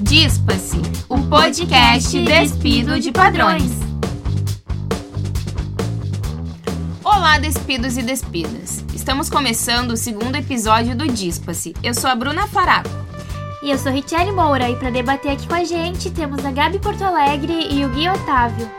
Dispa-se, o podcast despido de padrões. Olá, despidos e despidas. Estamos começando o segundo episódio do Dispa-se. Eu sou a Bruna Faraco. E eu sou Richelle Moura e para debater aqui com a gente temos a Gabi Porto Alegre e o Gui Otávio.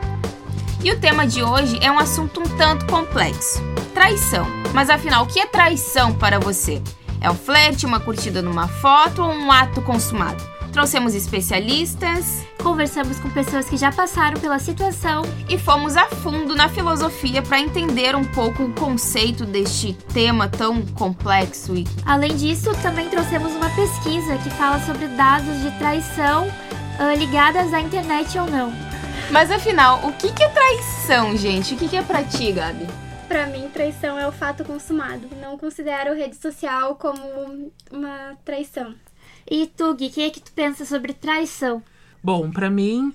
E o tema de hoje é um assunto um tanto complexo: traição. Mas afinal, o que é traição para você? É um flerte, uma curtida numa foto ou um ato consumado? Trouxemos especialistas, conversamos com pessoas que já passaram pela situação e fomos a fundo na filosofia para entender um pouco o conceito deste tema tão complexo. E além disso, também trouxemos uma pesquisa que fala sobre dados de traição uh, ligadas à internet ou não. Mas afinal, o que é traição, gente? O que é pra ti, Gabi? Para mim, traição é o fato consumado. Não considero rede social como uma traição. E tu, Gui, o que é que tu pensa sobre traição? Bom, para mim,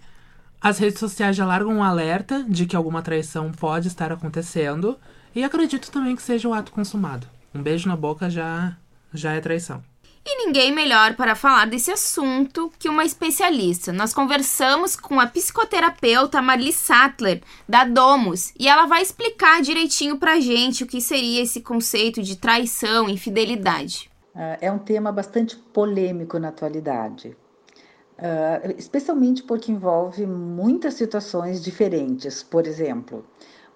as redes sociais já largam um alerta de que alguma traição pode estar acontecendo. E acredito também que seja um ato consumado. Um beijo na boca já, já é traição. E ninguém melhor para falar desse assunto que uma especialista. Nós conversamos com a psicoterapeuta Marli Sattler, da Domus, e ela vai explicar direitinho pra gente o que seria esse conceito de traição, infidelidade. É um tema bastante polêmico na atualidade, ah, especialmente porque envolve muitas situações diferentes. Por exemplo,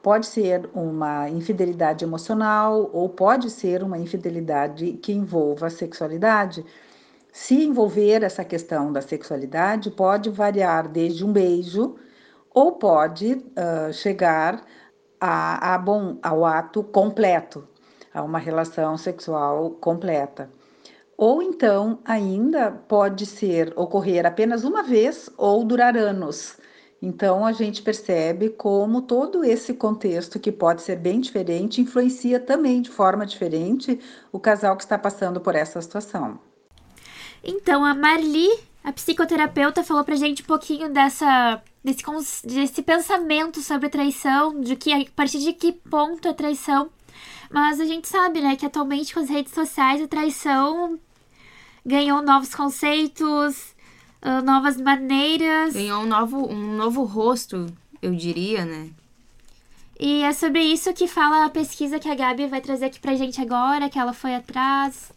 Pode ser uma infidelidade emocional ou pode ser uma infidelidade que envolva a sexualidade. Se envolver essa questão da sexualidade, pode variar desde um beijo ou pode uh, chegar a, a, bom, ao ato completo, a uma relação sexual completa. Ou então, ainda pode ser ocorrer apenas uma vez ou durar anos. Então a gente percebe como todo esse contexto, que pode ser bem diferente, influencia também de forma diferente o casal que está passando por essa situação. Então a Marli, a psicoterapeuta, falou pra gente um pouquinho dessa desse, desse pensamento sobre traição, de que a partir de que ponto é traição. Mas a gente sabe, né, que atualmente com as redes sociais a traição ganhou novos conceitos, uh, novas maneiras. Ganhou um novo, um novo rosto, eu diria, né? E é sobre isso que fala a pesquisa que a Gabi vai trazer aqui pra gente agora, que ela foi atrás.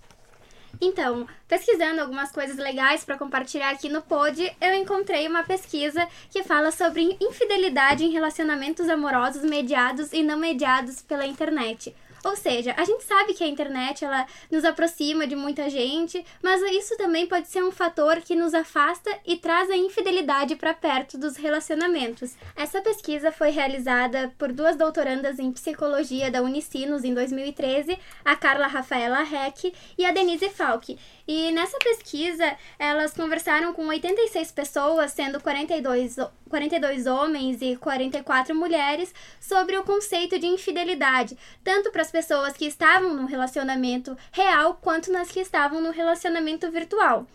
Então, pesquisando algumas coisas legais para compartilhar aqui no pod, eu encontrei uma pesquisa que fala sobre infidelidade em relacionamentos amorosos mediados e não mediados pela internet. Ou seja, a gente sabe que a internet ela nos aproxima de muita gente, mas isso também pode ser um fator que nos afasta e traz a infidelidade para perto dos relacionamentos. Essa pesquisa foi realizada por duas doutorandas em psicologia da Unicinos em 2013, a Carla Rafaela Heck e a Denise Falck. E nessa pesquisa, elas conversaram com 86 pessoas, sendo 42, 42 homens e 44 mulheres, sobre o conceito de infidelidade, tanto para as pessoas que estavam no relacionamento real quanto nas que estavam no relacionamento virtual.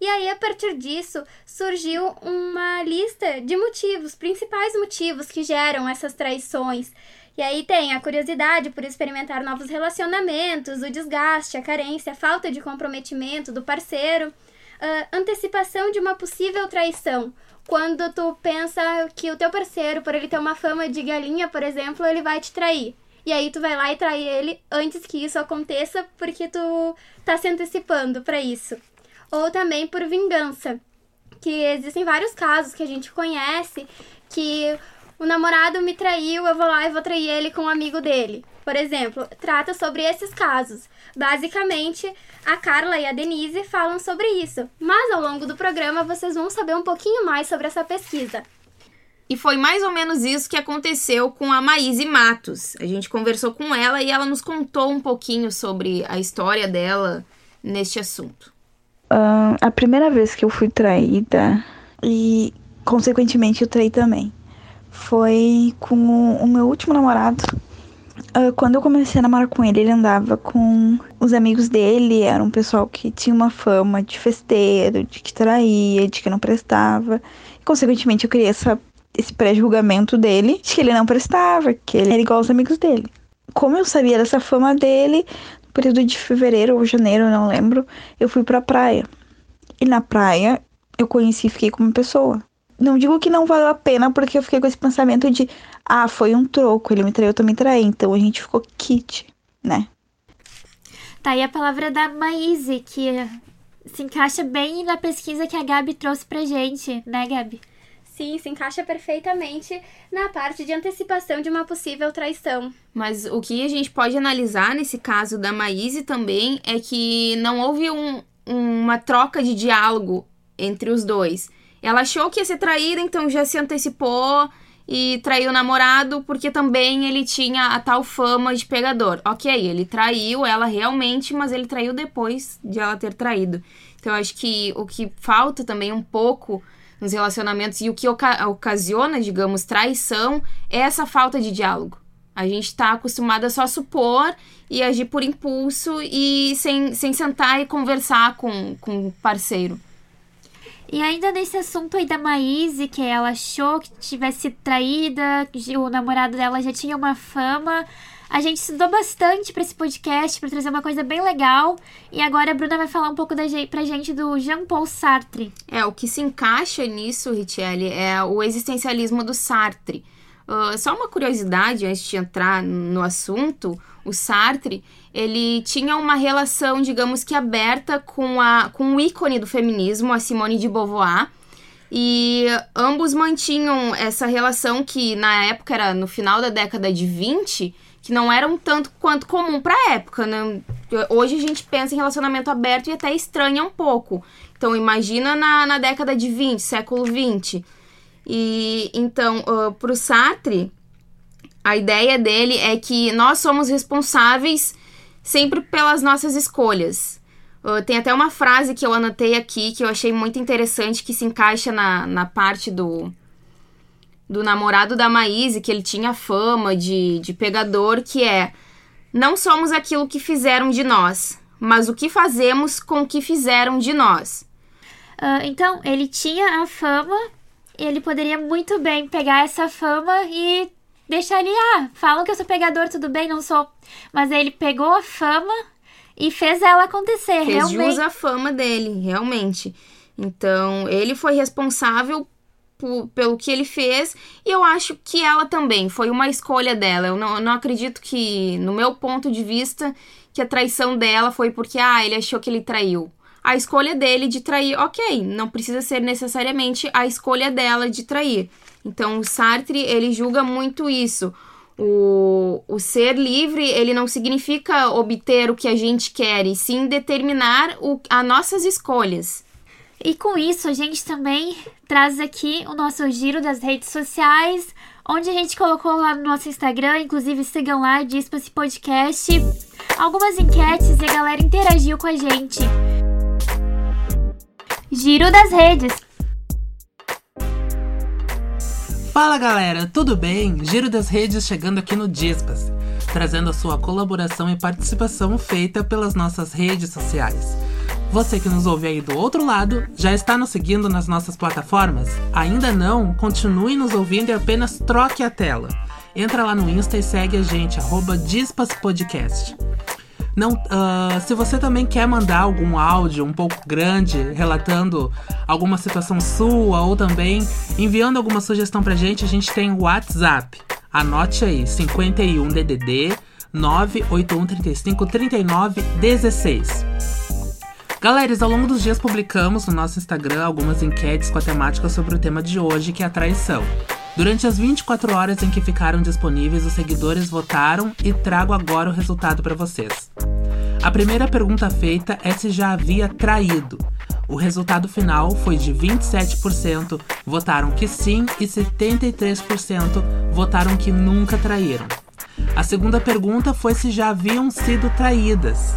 E aí, a partir disso, surgiu uma lista de motivos, principais motivos que geram essas traições. E aí tem a curiosidade por experimentar novos relacionamentos, o desgaste, a carência, a falta de comprometimento do parceiro, antecipação de uma possível traição. Quando tu pensa que o teu parceiro, por ele ter uma fama de galinha, por exemplo, ele vai te trair. E aí tu vai lá e trai ele antes que isso aconteça, porque tu tá se antecipando para isso. Ou também por vingança, que existem vários casos que a gente conhece que o namorado me traiu, eu vou lá e vou trair ele com um amigo dele. Por exemplo, trata sobre esses casos. Basicamente, a Carla e a Denise falam sobre isso, mas ao longo do programa vocês vão saber um pouquinho mais sobre essa pesquisa. E foi mais ou menos isso que aconteceu com a Maíse Matos. A gente conversou com ela e ela nos contou um pouquinho sobre a história dela neste assunto. Uh, a primeira vez que eu fui traída e, consequentemente, eu traí também foi com o, meu último namorado. Uh, quando eu comecei a namorar com ele, ele andava com os amigos dele, era um pessoal que tinha uma fama de festeiro, de que traía, de que não prestava. E, consequentemente, eu criei essa, esse pré-julgamento dele de que ele não prestava, que ele era igual aos amigos dele. Como eu sabia dessa fama dele, no período de fevereiro ou janeiro, eu não lembro, eu fui pra praia. E na praia, eu conheci e fiquei com uma pessoa. Não digo que não valeu a pena, porque eu fiquei com esse pensamento de, ah, foi um troco, ele me traiu, eu também traí, então a gente ficou kit, né? Tá aí a palavra da Maíse, que se encaixa bem na pesquisa que a Gabi trouxe pra gente, né, Gabi? Sim, se encaixa perfeitamente na parte de antecipação de uma possível traição. Mas o que a gente pode analisar nesse caso da Maíse também é que não houve um, uma troca de diálogo entre os dois. Ela achou que ia ser traída, então já se antecipou e traiu o namorado porque também ele tinha a tal fama de pegador. Ok, ele traiu ela realmente, mas ele traiu depois de ela ter traído. Então eu acho que o que falta também um pouco nos relacionamentos e o que oca ocasiona, digamos, traição é essa falta de diálogo. A gente está acostumado a só supor e agir por impulso e sem, sem sentar e conversar com o parceiro. E ainda nesse assunto aí da Maíse, que ela achou que tivesse traída, o namorado dela já tinha uma fama. A gente estudou bastante para esse podcast, para trazer uma coisa bem legal. E agora a Bruna vai falar um pouco da, pra gente do Jean-Paul Sartre. É, o que se encaixa nisso, Richelle, é o existencialismo do Sartre. Uh, só uma curiosidade antes de entrar no assunto, o Sartre, ele tinha uma relação, digamos que aberta com, a, com o ícone do feminismo, a Simone de Beauvoir, e ambos mantinham essa relação que na época era no final da década de 20, que não era um tanto quanto comum para a época, né? Hoje a gente pensa em relacionamento aberto e até estranha um pouco. Então imagina na, na década de 20, século 20. E então, uh, pro Sartre, a ideia dele é que nós somos responsáveis sempre pelas nossas escolhas. Uh, tem até uma frase que eu anotei aqui que eu achei muito interessante, que se encaixa na, na parte do, do namorado da Maíse, que ele tinha fama de, de pegador, que é: Não somos aquilo que fizeram de nós, mas o que fazemos com o que fizeram de nós. Uh, então, ele tinha a fama, ele poderia muito bem pegar essa fama e deixar ali, ah, falam que eu sou pegador, tudo bem, não sou. Mas ele pegou a fama e fez ela acontecer, fez realmente. jus à fama dele, realmente. Então, ele foi responsável pelo que ele fez e eu acho que ela também, foi uma escolha dela. Eu não, eu não acredito que, no meu ponto de vista, que a traição dela foi porque, ah, ele achou que ele traiu a escolha dele de trair, ok, não precisa ser necessariamente a escolha dela de trair. Então, o Sartre, ele julga muito isso. O, o ser livre, ele não significa obter o que a gente quer, e sim determinar o, as nossas escolhas. E com isso, a gente também traz aqui o nosso giro das redes sociais, onde a gente colocou lá no nosso Instagram, inclusive sigam lá, diz esse podcast, algumas enquetes e a galera interagiu com a gente. Giro das redes. Fala galera, tudo bem? Giro das redes chegando aqui no Dispas, trazendo a sua colaboração e participação feita pelas nossas redes sociais. Você que nos ouve aí do outro lado, já está nos seguindo nas nossas plataformas? Ainda não? Continue nos ouvindo e apenas troque a tela. Entra lá no Insta e segue a gente, arroba Dispas Podcast. Não, uh, se você também quer mandar algum áudio um pouco grande, relatando alguma situação sua ou também enviando alguma sugestão pra gente, a gente tem o WhatsApp. Anote aí, 51 DDD 98135 3916. Galera, ao longo dos dias publicamos no nosso Instagram algumas enquetes com a temática sobre o tema de hoje, que é a traição. Durante as 24 horas em que ficaram disponíveis, os seguidores votaram e trago agora o resultado para vocês. A primeira pergunta feita é se já havia traído. O resultado final foi de 27% votaram que sim e 73% votaram que nunca traíram. A segunda pergunta foi se já haviam sido traídas.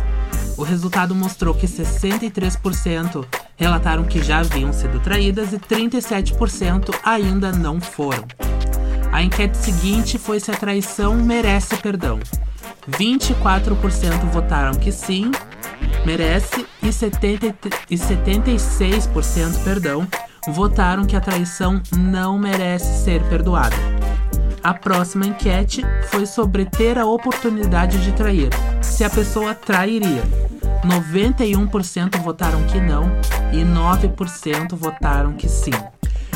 O resultado mostrou que 63% relataram que já haviam sido traídas e 37% ainda não foram. A enquete seguinte foi se a traição merece perdão. 24% votaram que sim, merece, e, 70, e 76% perdão, votaram que a traição não merece ser perdoada. A próxima enquete foi sobre ter a oportunidade de trair, se a pessoa trairia. 91% votaram que não e 9% votaram que sim.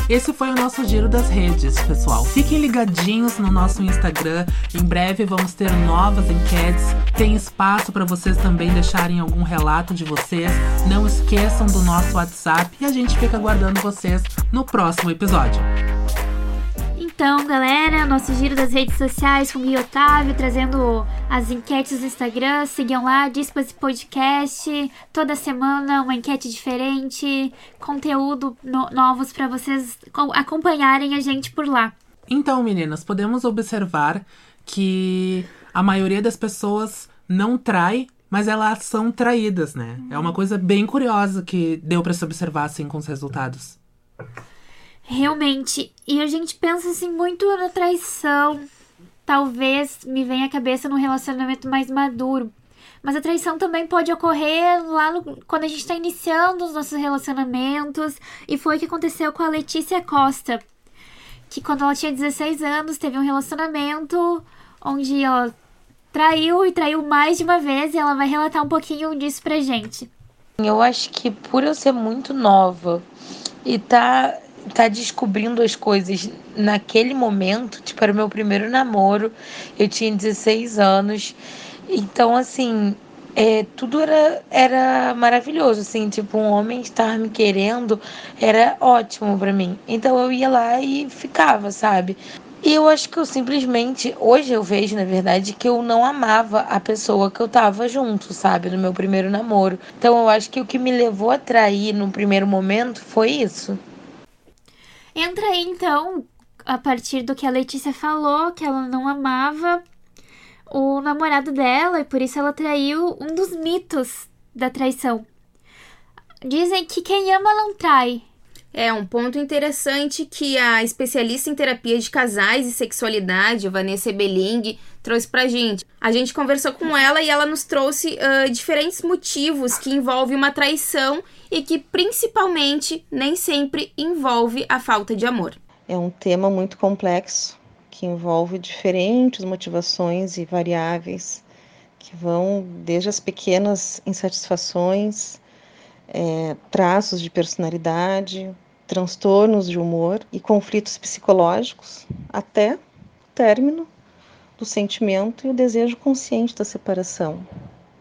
Esse foi o nosso giro das redes, pessoal. Fiquem ligadinhos no nosso Instagram. Em breve vamos ter novas enquetes. Tem espaço para vocês também deixarem algum relato de vocês. Não esqueçam do nosso WhatsApp e a gente fica aguardando vocês no próximo episódio. Então, galera, nosso giro das redes sociais com o Gui Otávio, trazendo as enquetes do Instagram. Sigam lá, Dispo esse podcast. Toda semana uma enquete diferente, conteúdo no novos para vocês acompanharem a gente por lá. Então, meninas, podemos observar que a maioria das pessoas não trai, mas elas são traídas, né? É uma coisa bem curiosa que deu para se observar assim com os resultados. Realmente. E a gente pensa assim muito na traição. Talvez me venha à cabeça num relacionamento mais maduro. Mas a traição também pode ocorrer lá no, quando a gente está iniciando os nossos relacionamentos. E foi o que aconteceu com a Letícia Costa. Que quando ela tinha 16 anos, teve um relacionamento onde ela traiu e traiu mais de uma vez. E ela vai relatar um pouquinho disso pra gente. Eu acho que por eu ser muito nova e tá tá descobrindo as coisas naquele momento, tipo, era o meu primeiro namoro, eu tinha 16 anos. Então, assim, é, tudo era, era maravilhoso, assim, tipo, um homem estar me querendo era ótimo para mim. Então eu ia lá e ficava, sabe? E eu acho que eu simplesmente, hoje eu vejo, na verdade, que eu não amava a pessoa que eu tava junto, sabe? No meu primeiro namoro. Então eu acho que o que me levou a trair no primeiro momento foi isso. Entra aí então, a partir do que a Letícia falou, que ela não amava o namorado dela e por isso ela traiu um dos mitos da traição. Dizem que quem ama não trai. É um ponto interessante que a especialista em terapia de casais e sexualidade, Vanessa Ebeling, trouxe pra gente. A gente conversou com ela e ela nos trouxe uh, diferentes motivos que envolvem uma traição e que principalmente nem sempre envolve a falta de amor. É um tema muito complexo que envolve diferentes motivações e variáveis que vão desde as pequenas insatisfações, é, traços de personalidade, transtornos de humor e conflitos psicológicos, até término do sentimento e o desejo consciente da separação.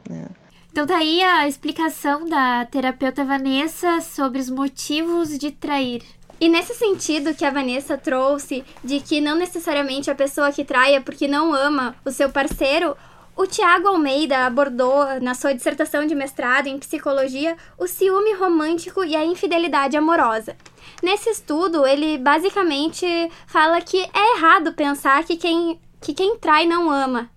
Né? Então tá aí a explicação da terapeuta Vanessa sobre os motivos de trair. E nesse sentido que a Vanessa trouxe, de que não necessariamente a pessoa que traia porque não ama o seu parceiro, o Tiago Almeida abordou na sua dissertação de mestrado em psicologia o ciúme romântico e a infidelidade amorosa. Nesse estudo, ele basicamente fala que é errado pensar que quem, que quem trai não ama,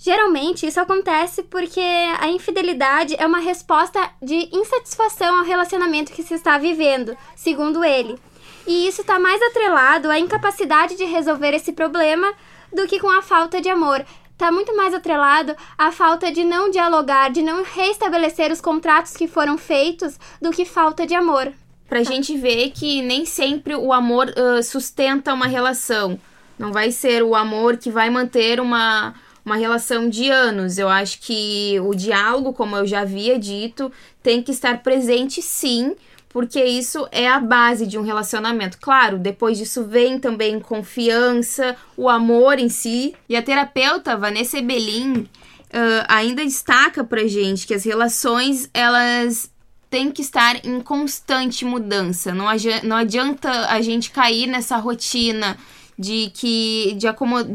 Geralmente isso acontece porque a infidelidade é uma resposta de insatisfação ao relacionamento que se está vivendo, segundo ele. E isso está mais atrelado à incapacidade de resolver esse problema do que com a falta de amor. Está muito mais atrelado à falta de não dialogar, de não restabelecer os contratos que foram feitos, do que falta de amor. Pra gente ver que nem sempre o amor uh, sustenta uma relação. Não vai ser o amor que vai manter uma uma relação de anos. Eu acho que o diálogo, como eu já havia dito, tem que estar presente sim, porque isso é a base de um relacionamento. Claro, depois disso vem também confiança, o amor em si. E a terapeuta Vanessa Belin uh, ainda destaca pra gente que as relações, elas têm que estar em constante mudança. Não, não adianta a gente cair nessa rotina de que de,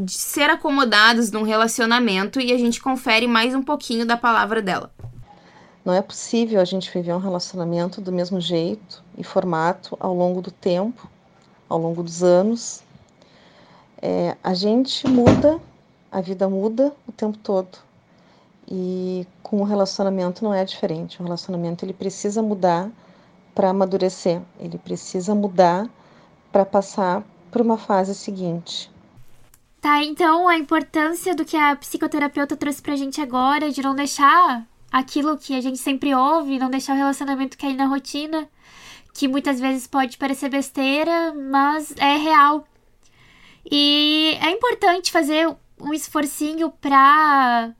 de ser acomodados num relacionamento e a gente confere mais um pouquinho da palavra dela. Não é possível a gente viver um relacionamento do mesmo jeito e formato ao longo do tempo, ao longo dos anos. É, a gente muda, a vida muda o tempo todo. E com o relacionamento não é diferente. O relacionamento ele precisa mudar para amadurecer, ele precisa mudar para passar para uma fase seguinte. Tá, então a importância do que a psicoterapeuta trouxe pra gente agora, de não deixar aquilo que a gente sempre ouve, não deixar o relacionamento cair na rotina, que muitas vezes pode parecer besteira, mas é real. E é importante fazer um esforcinho pra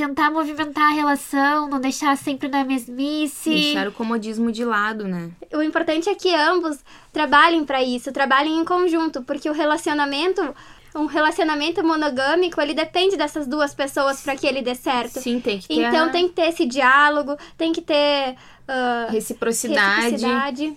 tentar movimentar a relação, não deixar sempre na mesmice. Deixar o comodismo de lado, né? O importante é que ambos trabalhem para isso, trabalhem em conjunto, porque o relacionamento um relacionamento monogâmico, ele depende dessas duas pessoas para que ele dê certo. Sim, tem que ter. Então a... tem que ter esse diálogo, tem que ter uh, reciprocidade. reciprocidade.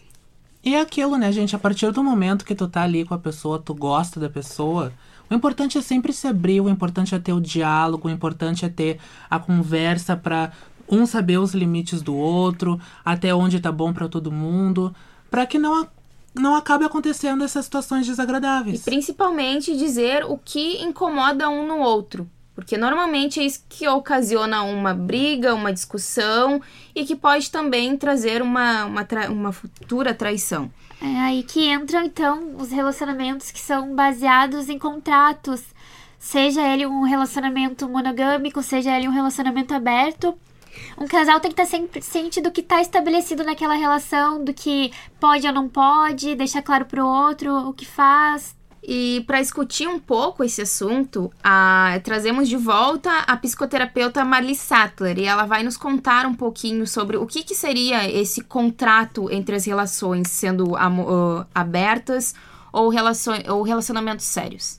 E é aquilo, né, gente? A partir do momento que tu tá ali com a pessoa, tu gosta da pessoa, o importante é sempre se abrir, o importante é ter o diálogo, o importante é ter a conversa para um saber os limites do outro, até onde tá bom para todo mundo, para que não não acabe acontecendo essas situações desagradáveis. E principalmente dizer o que incomoda um no outro. Porque normalmente é isso que ocasiona uma briga, uma discussão e que pode também trazer uma, uma, uma futura traição. É aí que entram, então, os relacionamentos que são baseados em contratos. Seja ele um relacionamento monogâmico, seja ele um relacionamento aberto. Um casal tem que estar sempre ciente do que está estabelecido naquela relação, do que pode ou não pode, deixar claro para o outro o que faz. E para discutir um pouco esse assunto, a, trazemos de volta a psicoterapeuta Marli Sattler e ela vai nos contar um pouquinho sobre o que, que seria esse contrato entre as relações, sendo uh, abertas ou, ou relacionamentos sérios.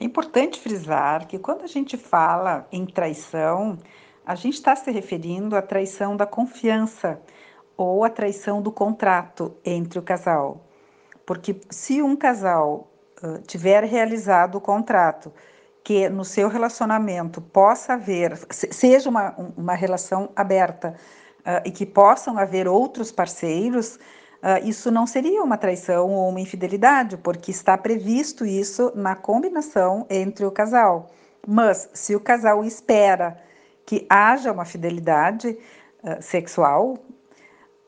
É importante frisar que quando a gente fala em traição, a gente está se referindo à traição da confiança ou à traição do contrato entre o casal. Porque se um casal tiver realizado o contrato, que no seu relacionamento possa haver, seja uma, uma relação aberta uh, e que possam haver outros parceiros, uh, isso não seria uma traição ou uma infidelidade, porque está previsto isso na combinação entre o casal. Mas se o casal espera que haja uma fidelidade uh, sexual,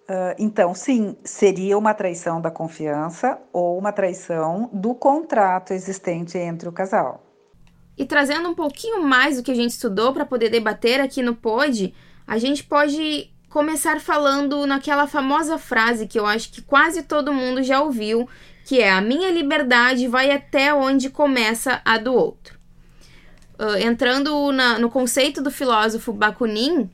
uh, então sim, seria uma traição da confiança ou uma traição do contrato existente entre o casal. E trazendo um pouquinho mais do que a gente estudou para poder debater aqui no Pod, a gente pode começar falando naquela famosa frase que eu acho que quase todo mundo já ouviu, que é a minha liberdade vai até onde começa a do outro. Uh, entrando na, no conceito do filósofo Bakunin,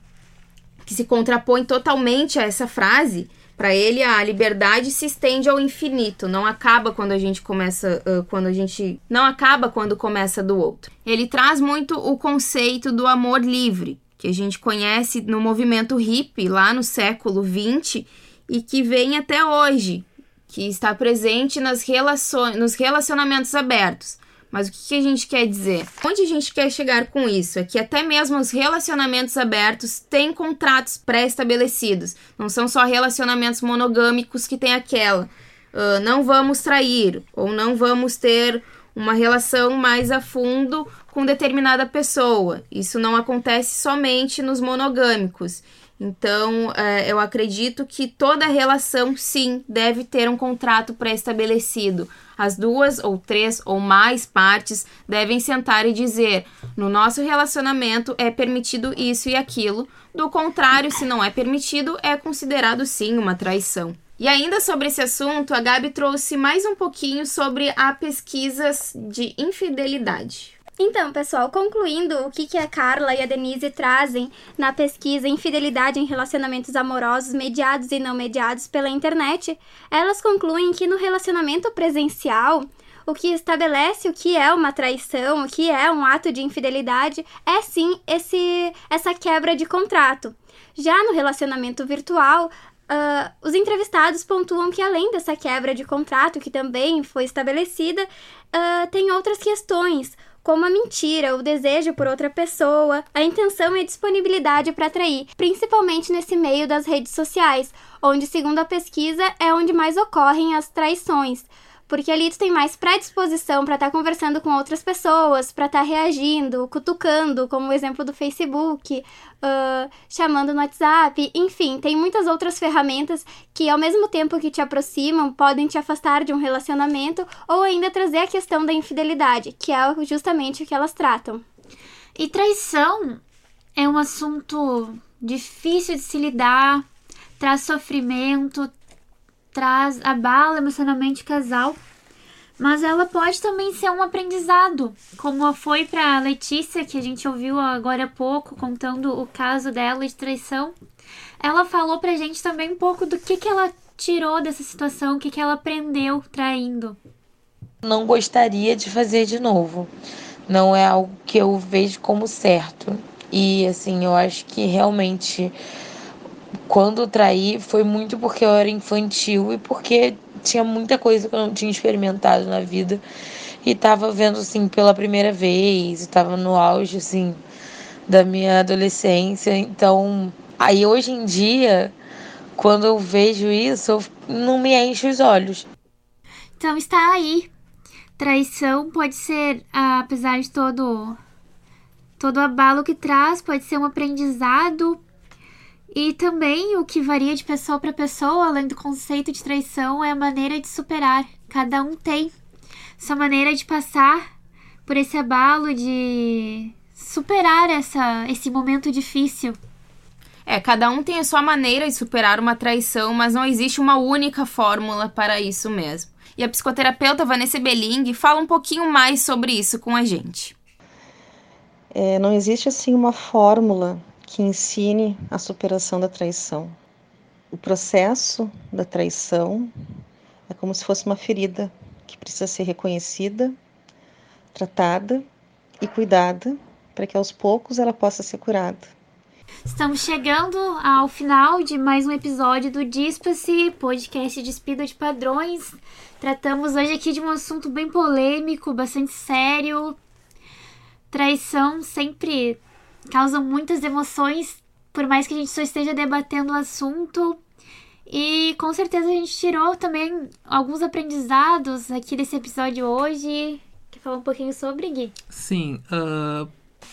que se contrapõe totalmente a essa frase, para ele a liberdade se estende ao infinito, não acaba quando a gente começa, uh, quando a gente não acaba quando começa do outro. Ele traz muito o conceito do amor livre, que a gente conhece no movimento hippie lá no século XX e que vem até hoje, que está presente nas relações, nos relacionamentos abertos. Mas o que, a gente quer dizer? Onde a gente quer chegar com isso? É que até mesmo os relacionamentos abertos têm contratos pré-estabelecidos. Não são só relacionamentos monogâmicos que tem aquela. Uh, não vamos trair, ou não vamos ter uma relação mais a fundo com determinada pessoa. Isso não acontece somente nos monogâmicos. Então, é, eu acredito que toda relação, sim, deve ter um contrato pré-estabelecido. As duas ou três ou mais partes devem sentar e dizer: no nosso relacionamento é permitido isso e aquilo. Do contrário, se não é permitido, é considerado sim uma traição. E ainda sobre esse assunto, a Gabi trouxe mais um pouquinho sobre a pesquisas de infidelidade. Então, pessoal, concluindo o que, que a Carla e a Denise trazem na pesquisa Infidelidade em Relacionamentos Amorosos Mediados e Não Mediados pela Internet, elas concluem que no relacionamento presencial, o que estabelece o que é uma traição, o que é um ato de infidelidade, é sim esse, essa quebra de contrato. Já no relacionamento virtual, Uh, os entrevistados pontuam que, além dessa quebra de contrato, que também foi estabelecida, uh, tem outras questões, como a mentira, o desejo por outra pessoa, a intenção e a disponibilidade para atrair, principalmente nesse meio das redes sociais, onde, segundo a pesquisa, é onde mais ocorrem as traições porque ali tu tem mais predisposição para estar tá conversando com outras pessoas, para estar tá reagindo, cutucando, como o exemplo do Facebook, uh, chamando no WhatsApp, enfim, tem muitas outras ferramentas que, ao mesmo tempo que te aproximam, podem te afastar de um relacionamento ou ainda trazer a questão da infidelidade, que é justamente o que elas tratam. E traição é um assunto difícil de se lidar, traz sofrimento, traz abala emocionalmente o casal, Mas ela pode também ser um aprendizado, como foi para Letícia, que a gente ouviu agora há pouco, contando o caso dela de traição. Ela falou pra gente também um pouco do que, que ela tirou dessa situação, o que, que ela aprendeu traindo. Não gostaria de fazer de novo. Não é algo que eu vejo como certo. E assim, eu acho que realmente quando traí foi muito porque eu era infantil e porque tinha muita coisa que eu não tinha experimentado na vida e tava vendo assim pela primeira vez, estava no auge assim da minha adolescência. Então, aí hoje em dia, quando eu vejo isso, não me enche os olhos. Então está aí. Traição pode ser, apesar de todo todo abalo que traz, pode ser um aprendizado e também o que varia de pessoa para pessoa, além do conceito de traição, é a maneira de superar. Cada um tem sua maneira de passar por esse abalo, de superar essa, esse momento difícil. É, cada um tem a sua maneira de superar uma traição, mas não existe uma única fórmula para isso mesmo. E a psicoterapeuta Vanessa Belling fala um pouquinho mais sobre isso com a gente. É, não existe assim uma fórmula que ensine a superação da traição. O processo da traição é como se fosse uma ferida que precisa ser reconhecida, tratada e cuidada para que aos poucos ela possa ser curada. Estamos chegando ao final de mais um episódio do Dispa-se, podcast Despida de Padrões. Tratamos hoje aqui de um assunto bem polêmico, bastante sério. Traição sempre causam muitas emoções, por mais que a gente só esteja debatendo o assunto. E com certeza a gente tirou também alguns aprendizados aqui desse episódio hoje. Quer falar um pouquinho sobre, Gui? Sim, uh,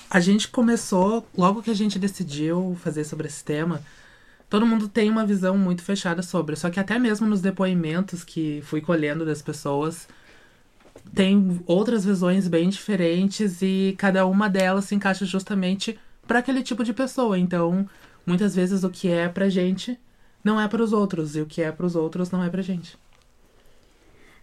a gente começou, logo que a gente decidiu fazer sobre esse tema, todo mundo tem uma visão muito fechada sobre. Só que até mesmo nos depoimentos que fui colhendo das pessoas, tem outras visões bem diferentes e cada uma delas se encaixa justamente para aquele tipo de pessoa. Então, muitas vezes o que é pra gente não é para os outros e o que é para os outros não é pra gente.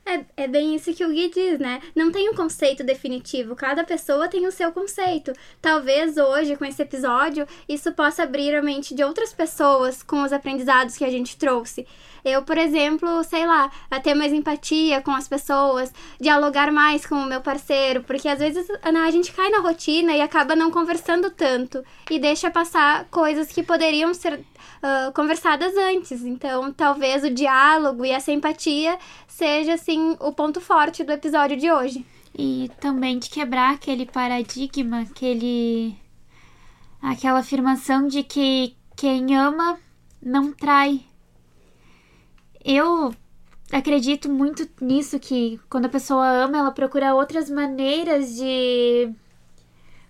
É, é bem isso que o Gui diz, né? Não tem um conceito definitivo, cada pessoa tem o seu conceito. Talvez hoje, com esse episódio, isso possa abrir a mente de outras pessoas com os aprendizados que a gente trouxe. Eu, por exemplo, sei lá, ter mais empatia com as pessoas, dialogar mais com o meu parceiro, porque às vezes a gente cai na rotina e acaba não conversando tanto e deixa passar coisas que poderiam ser uh, conversadas antes. Então, talvez o diálogo e essa empatia seja, assim, o ponto forte do episódio de hoje. E também de quebrar aquele paradigma, aquele. aquela afirmação de que quem ama não trai. Eu acredito muito nisso que quando a pessoa ama, ela procura outras maneiras de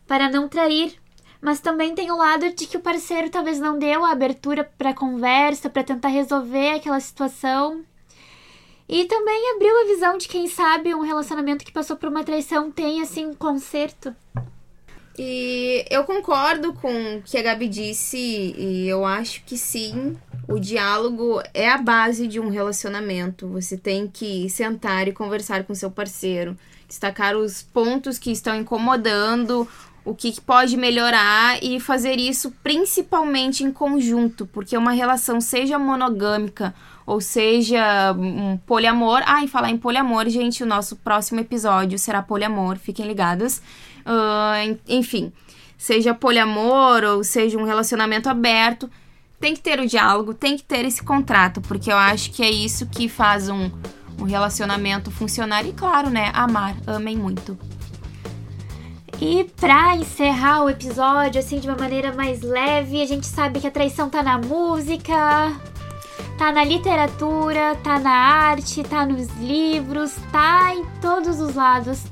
para não trair. Mas também tem o lado de que o parceiro talvez não deu a abertura para conversa, para tentar resolver aquela situação. E também abriu a visão de quem sabe um relacionamento que passou por uma traição tem assim um conserto. E eu concordo com o que a Gabi disse e eu acho que sim, o diálogo é a base de um relacionamento. Você tem que sentar e conversar com seu parceiro, destacar os pontos que estão incomodando, o que pode melhorar e fazer isso principalmente em conjunto, porque uma relação seja monogâmica ou seja um poliamor. Ah, e falar em poliamor, gente, o nosso próximo episódio será poliamor, fiquem ligados. Uh, enfim, seja poliamor ou seja um relacionamento aberto, tem que ter o diálogo, tem que ter esse contrato, porque eu acho que é isso que faz um, um relacionamento funcionar e, claro, né, amar, amem muito. E pra encerrar o episódio, assim, de uma maneira mais leve, a gente sabe que a traição tá na música, tá na literatura, tá na arte, tá nos livros, tá em todos os lados.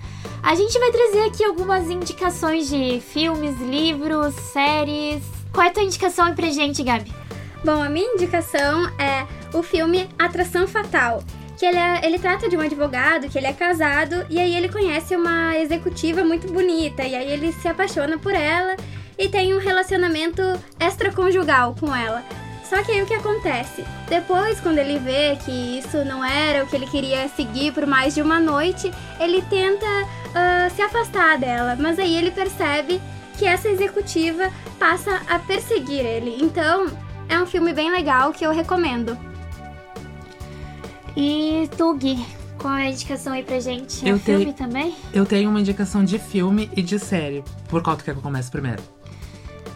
A gente vai trazer aqui algumas indicações de filmes, livros, séries. Qual é a tua indicação aí pra gente, Gabi? Bom, a minha indicação é o filme Atração Fatal que ele, é, ele trata de um advogado, que ele é casado, e aí ele conhece uma executiva muito bonita, e aí ele se apaixona por ela e tem um relacionamento extraconjugal com ela. Só que aí o que acontece? Depois, quando ele vê que isso não era o que ele queria seguir por mais de uma noite, ele tenta uh, se afastar dela. Mas aí ele percebe que essa executiva passa a perseguir ele. Então, é um filme bem legal que eu recomendo. E tu, Gui, qual é a indicação aí pra gente? É Eu filme tenho- também? Eu tenho uma indicação de filme e de série. Por qual tu quer que eu comece primeiro?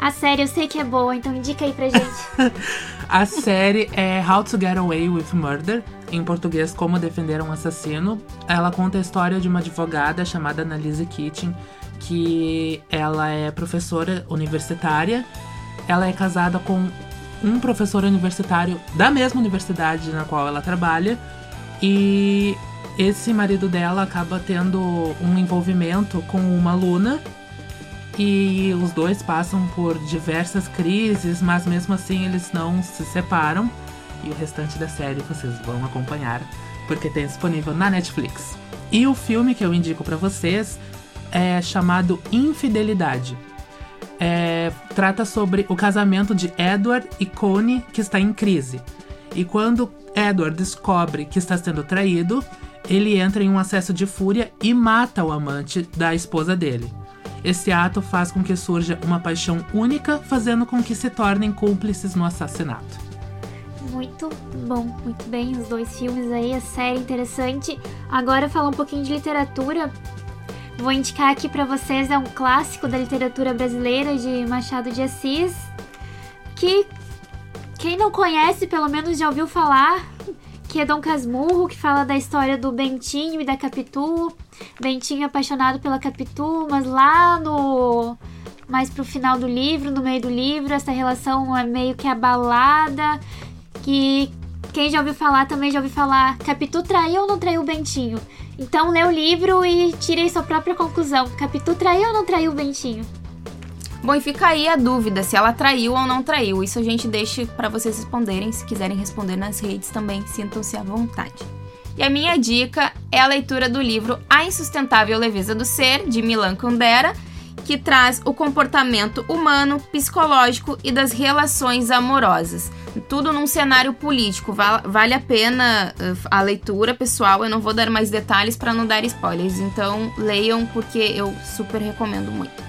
A série eu sei que é boa, então indica aí pra gente. A série é How to Get Away with Murder, em português Como Defender um Assassino. Ela conta a história de uma advogada chamada Annalise Keating, que ela é professora universitária. Ela é casada com um professor universitário da mesma universidade na qual ela trabalha. E esse marido dela acaba tendo um envolvimento com uma aluna e os dois passam por diversas crises, mas mesmo assim eles não se separam. E o restante da série vocês vão acompanhar, porque tem disponível na Netflix. E o filme que eu indico pra vocês é chamado Infidelidade. É, trata sobre o casamento de Edward e Connie, que está em crise. E quando Edward descobre que está sendo traído, ele entra em um acesso de fúria e mata o amante da esposa dele. Esse ato faz com que surja uma paixão única, fazendo com que se tornem cúmplices no assassinato. Muito bom, muito bem os dois filmes aí, a série interessante. Agora falar um pouquinho de literatura. Vou indicar aqui pra vocês é um clássico da literatura brasileira de Machado de Assis, que quem não conhece, pelo menos já ouviu falar, que é Dom Casmurro, que fala da história do Bentinho e da Capitu. Bentinho apaixonado pela Capitu, mas lá no mais pro final do livro, no meio do livro, essa relação é meio que abalada. Que quem já ouviu falar também já ouviu falar. Capitu traiu ou não traiu o Bentinho? Então lê o livro e tirem sua própria conclusão. Capitu traiu ou não traiu o Bentinho? Bom, e fica aí a dúvida se ela traiu ou não traiu. Isso a gente deixa pra vocês responderem. Se quiserem responder nas redes também, sintam-se à vontade. E a minha dica é a leitura do livro A Insustentável Leveza do Ser, de Milan Kundera, que traz o comportamento humano, psicológico e das relações amorosas. Tudo num cenário político. Va- Vale a pena uh, a leitura, pessoal. Eu não vou dar mais detalhes para não dar spoilers. Então, leiam porque eu super recomendo muito.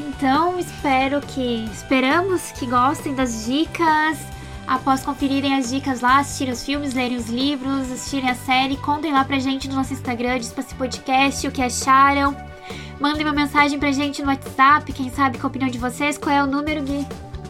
Então, espero que. Esperamos que gostem das dicas. Após conferirem as dicas lá, assistirem os filmes, lerem os livros, assistirem a série, contem lá pra gente no nosso Instagram, Dispace Podcast, o que acharam. Mandem uma mensagem pra gente no WhatsApp, quem sabe com a opinião de vocês. Qual é o número, Gui?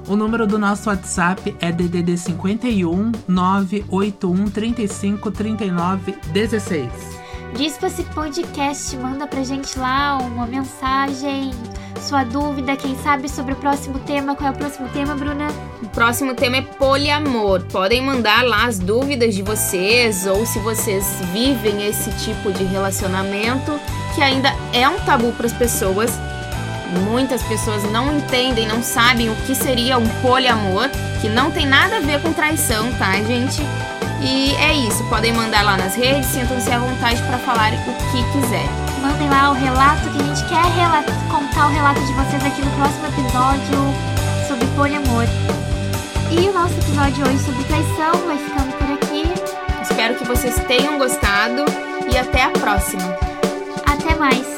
O número do nosso WhatsApp é DDD 51 981 35 39 16. Dispa-se Podcast, manda pra gente lá uma mensagem, sua dúvida, quem sabe sobre o próximo tema. Qual é o próximo tema, Bruna? O próximo tema é poliamor. Podem mandar lá as dúvidas de vocês ou se vocês vivem esse tipo de relacionamento que ainda é um tabu para as pessoas. Muitas pessoas não entendem, não sabem o que seria um poliamor, que não tem nada a ver com traição, tá, gente? E é isso, podem mandar lá nas redes, sintam-se à vontade para falar o que quiser. Mandem lá o relato que a gente quer contar o relato de vocês aqui no próximo episódio sobre poliamor. E o nosso episódio hoje sobre traição vai ficando por aqui. Espero que vocês tenham gostado e até a próxima. Até mais!